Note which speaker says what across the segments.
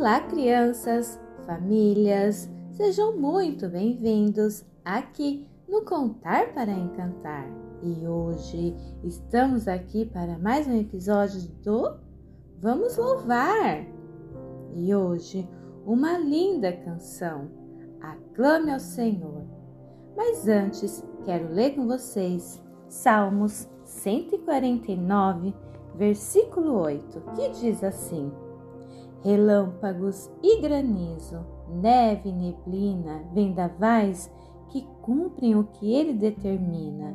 Speaker 1: Olá, crianças, famílias, sejam muito bem-vindos aqui no Contar para Encantar. E hoje estamos aqui para mais um episódio do Vamos Louvar. E hoje, uma linda canção, Aclame ao Senhor. Mas antes, quero ler com vocês Salmos 149, versículo 8, que diz assim: Relâmpagos e granizo, neve e neblina, vendavais que cumprem o que ele determina,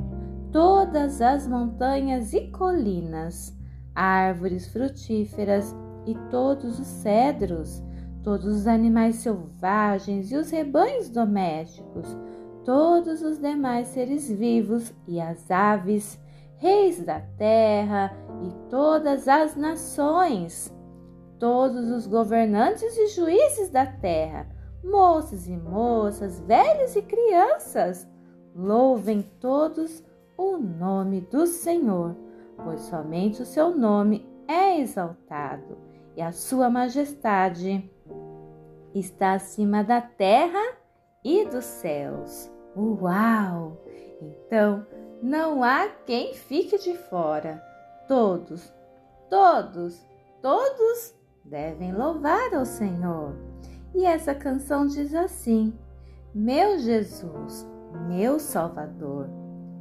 Speaker 1: todas as montanhas e colinas, árvores frutíferas e todos os cedros, todos os animais selvagens e os rebanhos domésticos, todos os demais seres vivos e as aves, reis da terra e todas as nações, todos os governantes e juízes da terra, moços e moças, velhos e crianças, louvem todos o nome do Senhor, pois somente o seu nome é exaltado e a sua majestade está acima da terra e dos céus. Uau! Então, não há quem fique de fora. Todos, todos, todos devem louvar ao Senhor. E essa canção diz assim: Meu Jesus, meu Salvador,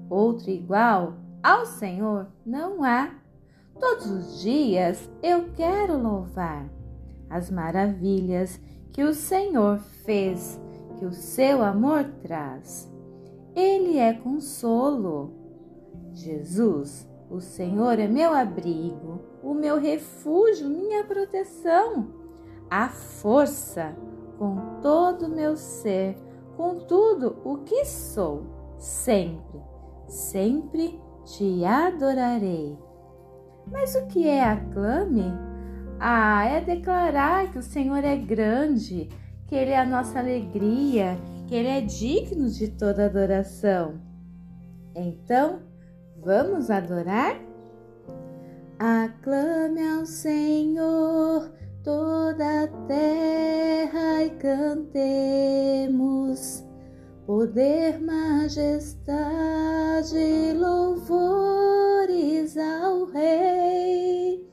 Speaker 1: outro igual ao Senhor não há. Todos os dias eu quero louvar as maravilhas que o Senhor fez, que o seu amor traz. Ele é consolo. Jesus, o Senhor é meu abrigo, o meu refúgio, minha proteção, a força com todo o meu ser, com tudo o que sou, sempre, sempre te adorarei. Mas o que é aclame? Ah, é declarar que o Senhor é grande, que Ele é a nossa alegria, que Ele é digno de toda adoração. Então, vamos adorar? Aclame ao Senhor toda a terra e cantemos poder, majestade, louvores ao Rei.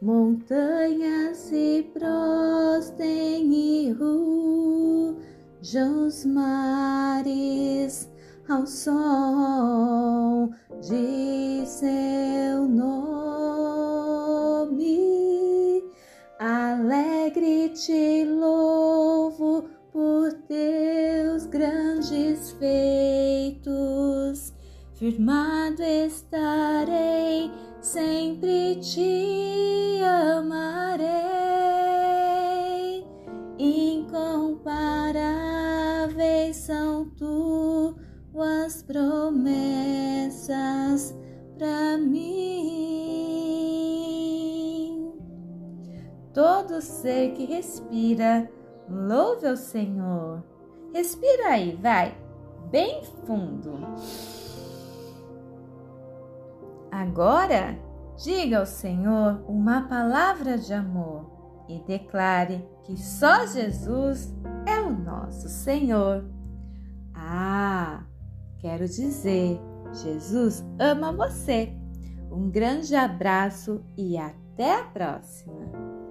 Speaker 1: Montanhas se prostem e rujam os mares ao som de seu nome. Alegre te louvo por teus grandes feitos, firmado estarei, sempre te amarei. Incomparáveis são tuas promessas para mim. Todo ser que respira, louve ao Senhor. Respira aí, vai, bem fundo. Agora, diga ao Senhor uma palavra de amor e declare que só Jesus é o nosso Senhor. Ah, quero dizer, Jesus ama você. Um grande abraço e até a próxima!